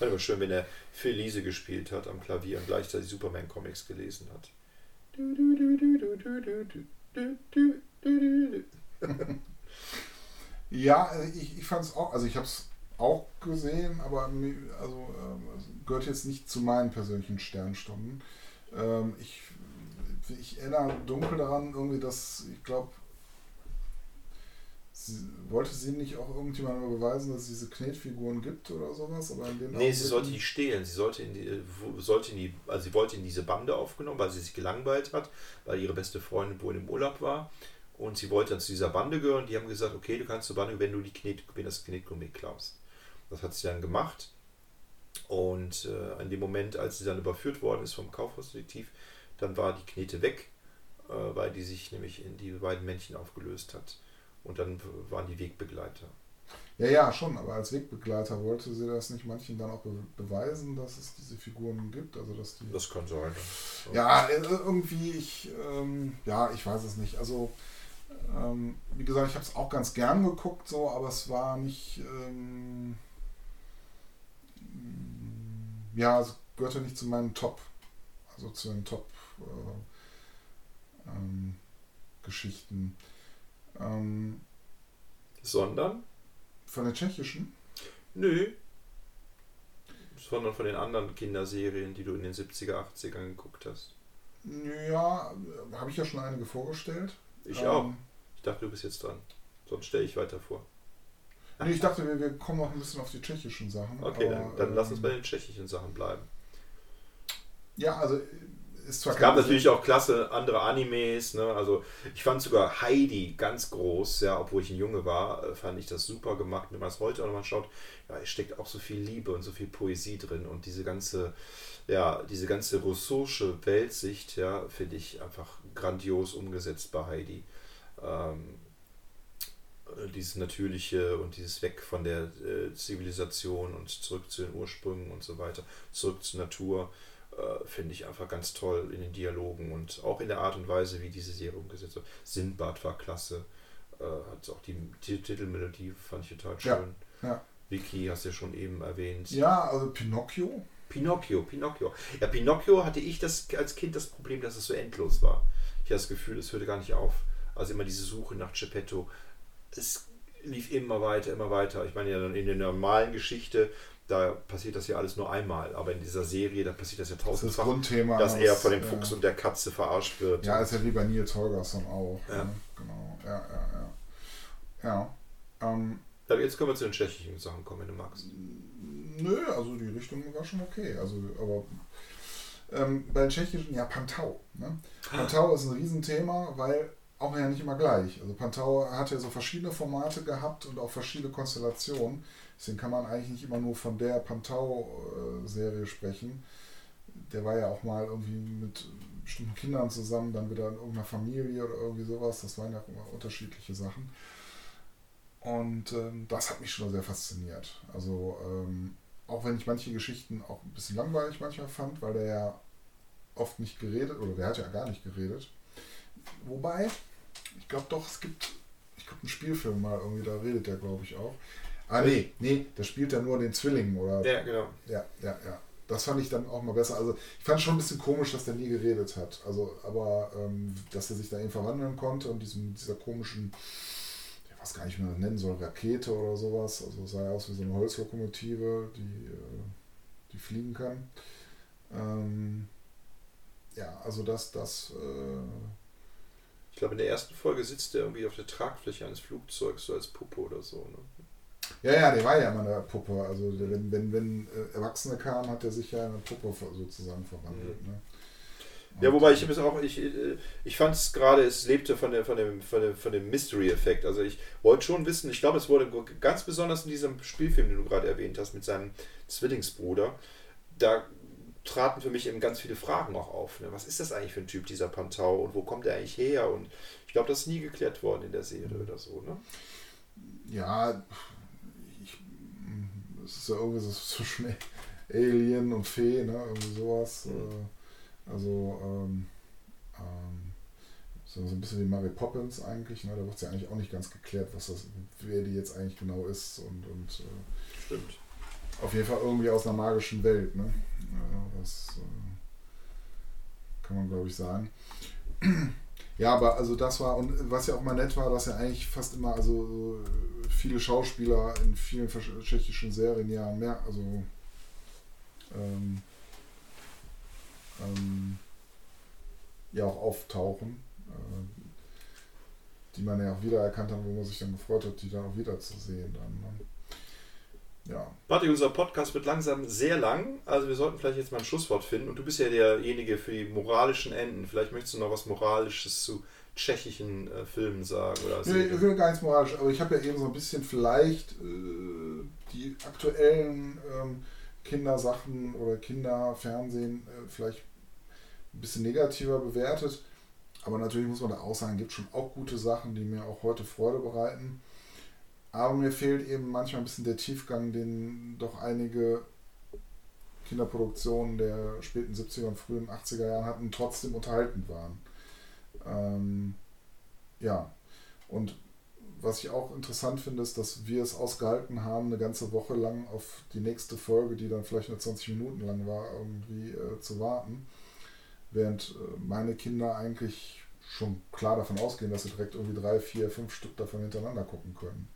War immer schön, wenn er Phil Liese gespielt hat am Klavier und gleichzeitig Superman-Comics gelesen hat. Du, du, du, du, ja, ich, ich fand es auch, also ich habe es auch gesehen, aber also, ähm, gehört jetzt nicht zu meinen persönlichen Sternstunden. Ähm, ich, ich erinnere dunkel daran, irgendwie, dass ich glaube, wollte sie nicht auch irgendjemandem beweisen, dass es diese Knetfiguren gibt oder sowas? Aber in dem nee, sie sollte die stehlen. Sie sollte in die, sollte in die, also sie wollte in diese Bande aufgenommen, weil sie sich gelangweilt hat, weil ihre beste Freundin wohl im Urlaub war und sie wollte dann zu dieser Bande gehören. Die haben gesagt, okay, du kannst zur Bande, wenn du die Knet, wenn das Knetgummi klaust. Das hat sie dann gemacht. Und äh, in dem Moment, als sie dann überführt worden ist vom Kaufhausdetektiv, dann war die Knete weg, äh, weil die sich nämlich in die beiden Männchen aufgelöst hat. Und dann waren die Wegbegleiter. Ja, ja, schon, aber als Wegbegleiter wollte sie das nicht manchen dann auch be beweisen, dass es diese Figuren gibt? Also dass die, das kann sein. Ja, äh, irgendwie, ich, ähm, ja, ich weiß es nicht. Also ähm, wie gesagt, ich habe es auch ganz gern geguckt, so, aber es war nicht. Ähm, ja, es gehörte nicht zu meinen Top, also zu den Top äh, ähm, Geschichten. Ähm, Sondern? Von der tschechischen? Nö. Sondern von den anderen Kinderserien, die du in den 70er, 80ern geguckt hast. Ja, habe ich ja schon einige vorgestellt. Ich auch. Ich dachte, du bist jetzt dran. Sonst stelle ich weiter vor. Nee, ich dachte, wir, wir, kommen noch ein bisschen auf die tschechischen Sachen. Okay, aber, dann, dann ähm, lass uns bei den tschechischen Sachen bleiben. Ja, also ist zwar Es gab natürlich auch klasse andere Animes, ne? Also ich fand sogar Heidi ganz groß, ja, obwohl ich ein Junge war, äh, fand ich das super gemacht. Wenn man es heute auch nochmal schaut, ja, es steckt auch so viel Liebe und so viel Poesie drin und diese ganze, ja, diese ganze russische Weltsicht, ja, finde ich einfach grandios umgesetzt bei Heidi ähm, dieses Natürliche und dieses Weg von der äh, Zivilisation und zurück zu den Ursprüngen und so weiter, zurück zur Natur, äh, finde ich einfach ganz toll in den Dialogen und auch in der Art und Weise, wie diese Serie umgesetzt wird. Sinbad war klasse, äh, hat auch die, die Titelmelodie, fand ich total schön. Ja, ja. Vicky hast du ja schon eben erwähnt. Ja, also Pinocchio. Pinocchio, Pinocchio. Ja, Pinocchio hatte ich das als Kind das Problem, dass es so endlos war. Ich hatte das Gefühl, es hörte gar nicht auf. Also immer diese Suche nach Geppetto. Es lief immer weiter, immer weiter. Ich meine ja dann in der normalen Geschichte, da passiert das ja alles nur einmal, aber in dieser Serie, da passiert das ja tausendfach, das, Grundthema, dass er von dem Fuchs ja. und der Katze verarscht wird. Ja, ist ja wie bei Nils Holgersson auch. Ja. Ne? Genau, ja, ja, ja. Ja. Ähm, aber jetzt können wir zu den tschechischen Sachen kommen, wenn du magst. Nö, also die Richtung war schon okay. Also, aber ähm, bei den tschechischen, ja, Pantau. Ne? Pantau ist ein Riesenthema, weil auch ja nicht immer gleich. Also Pantau hat ja so verschiedene Formate gehabt und auch verschiedene Konstellationen. Deswegen kann man eigentlich nicht immer nur von der Pantau-Serie sprechen. Der war ja auch mal irgendwie mit bestimmten Kindern zusammen, dann wieder in irgendeiner Familie oder irgendwie sowas. Das waren ja auch immer unterschiedliche Sachen. Und ähm, das hat mich schon sehr fasziniert. Also ähm, auch wenn ich manche Geschichten auch ein bisschen langweilig manchmal fand, weil der ja oft nicht geredet, oder der hat ja gar nicht geredet. Wobei, ich glaube doch, es gibt, ich glaube, einen Spielfilm mal irgendwie, da redet der, glaube ich, auch. Ah, nee, nee, da spielt er nur den Zwilling, oder? Ja, genau. Ja, ja, ja. Das fand ich dann auch mal besser. Also, ich fand es schon ein bisschen komisch, dass der nie geredet hat. Also, aber, ähm, dass er sich da eben verwandeln konnte und diesem, dieser komischen, ich weiß gar nicht, wie man das nennen soll, Rakete oder sowas. Also, sah aus wie so eine Holzlokomotive, die, äh, die fliegen kann. Ähm, ja, also, das, das, äh, glaube, in der ersten Folge sitzt er irgendwie auf der Tragfläche eines Flugzeugs, so als Puppe oder so. Ne? Ja, ja, der war ja immer eine Puppe. Also der, wenn, wenn, wenn äh, Erwachsene kamen, hat er sich ja in eine Puppe sozusagen verwandelt. Mhm. Ne? Ja, wobei ich es auch, ich, äh, ich fand es gerade, es lebte von, der, von dem, von dem, von dem Mystery-Effekt. Also ich wollte schon wissen, ich glaube, es wurde ganz besonders in diesem Spielfilm, den du gerade erwähnt hast, mit seinem Zwillingsbruder, da traten für mich eben ganz viele Fragen auch auf. Ne? Was ist das eigentlich für ein Typ, dieser Pantau, und wo kommt er eigentlich her? Und ich glaube, das ist nie geklärt worden in der Serie oder so, ne? Ja, ich, es ist ja irgendwie so zwischen Alien und Fee, ne? Irgendwie sowas. Mhm. Also, ähm, ähm, so, ein bisschen wie Mary Poppins eigentlich, ne? Da wird es ja eigentlich auch nicht ganz geklärt, was das, wer die jetzt eigentlich genau ist und, und äh, Stimmt. auf jeden Fall irgendwie aus einer magischen Welt, ne? Das äh, kann man glaube ich sagen. Ja, aber also das war, und was ja auch mal nett war, dass ja eigentlich fast immer, also viele Schauspieler in vielen tschechischen Serien ja mehr, also ähm, ähm, ja auch auftauchen, äh, die man ja auch wiedererkannt hat, wo man sich dann gefreut hat, die dann auch wiederzusehen dann. Ne? Ja. Warte, unser Podcast wird langsam sehr lang, also wir sollten vielleicht jetzt mal ein Schlusswort finden und du bist ja derjenige für die moralischen Enden. Vielleicht möchtest du noch was Moralisches zu tschechischen äh, Filmen sagen? Oder nee, ich will gar nichts moralisch, aber ich habe ja eben so ein bisschen vielleicht äh, die aktuellen ähm, Kindersachen oder Kinderfernsehen äh, vielleicht ein bisschen negativer bewertet. Aber natürlich muss man da auch sagen, gibt schon auch gute Sachen, die mir auch heute Freude bereiten. Aber mir fehlt eben manchmal ein bisschen der Tiefgang, den doch einige Kinderproduktionen der späten 70er und frühen 80er Jahren hatten, trotzdem unterhaltend waren. Ähm, ja, und was ich auch interessant finde, ist, dass wir es ausgehalten haben, eine ganze Woche lang auf die nächste Folge, die dann vielleicht nur 20 Minuten lang war, irgendwie äh, zu warten. Während äh, meine Kinder eigentlich schon klar davon ausgehen, dass sie direkt irgendwie drei, vier, fünf Stück davon hintereinander gucken können.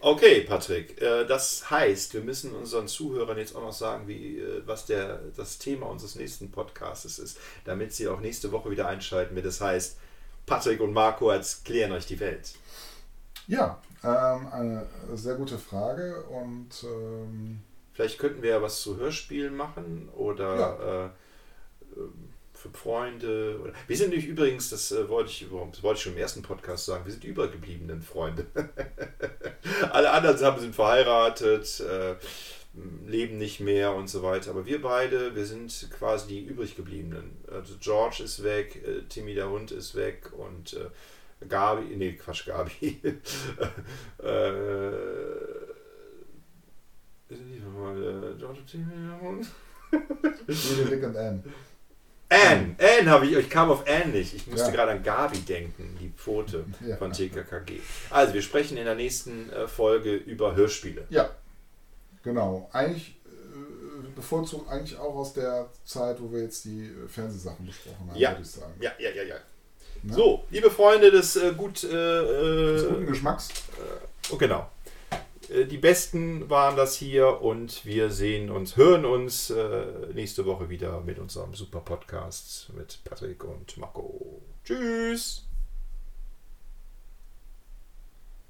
Okay, Patrick. Äh, das heißt, wir müssen unseren Zuhörern jetzt auch noch sagen, wie, äh, was der, das Thema unseres nächsten Podcasts ist, damit sie auch nächste Woche wieder einschalten, wenn das heißt, Patrick und Marco erklären euch die Welt. Ja, ähm, eine sehr gute Frage und ähm, vielleicht könnten wir ja was zu Hörspielen machen oder ja. äh, für Freunde. Wir sind nicht übrigens, das äh, wollte, ich, das wollte ich schon im ersten Podcast sagen, wir sind die übergebliebenen Freunde. Alle anderen sind verheiratet, äh, leben nicht mehr und so weiter. Aber wir beide, wir sind quasi die übriggebliebenen. Also George ist weg, äh, Timmy der Hund ist weg und Gabi, nee, Quatsch, Gabi. äh, George und Timmy der Hund. Rick und Anne. Anne, Anne habe ich, ich kam auf Anne nicht. Ich musste ja. gerade an Gabi denken, die Pfote ja. von TKKG. Also, wir sprechen in der nächsten äh, Folge über Hörspiele. Ja, genau. Eigentlich äh, bevorzugt eigentlich auch aus der Zeit, wo wir jetzt die äh, Fernsehsachen besprochen haben, ja. würde ich sagen. Ja, ja, ja, ja. Na? So, liebe Freunde des äh, gut, äh, des guten Geschmacks. oh, genau. Äh, die Besten waren das hier und wir sehen uns, hören uns äh, nächste Woche wieder mit unserem super Podcast mit Patrick und Marco. Tschüss!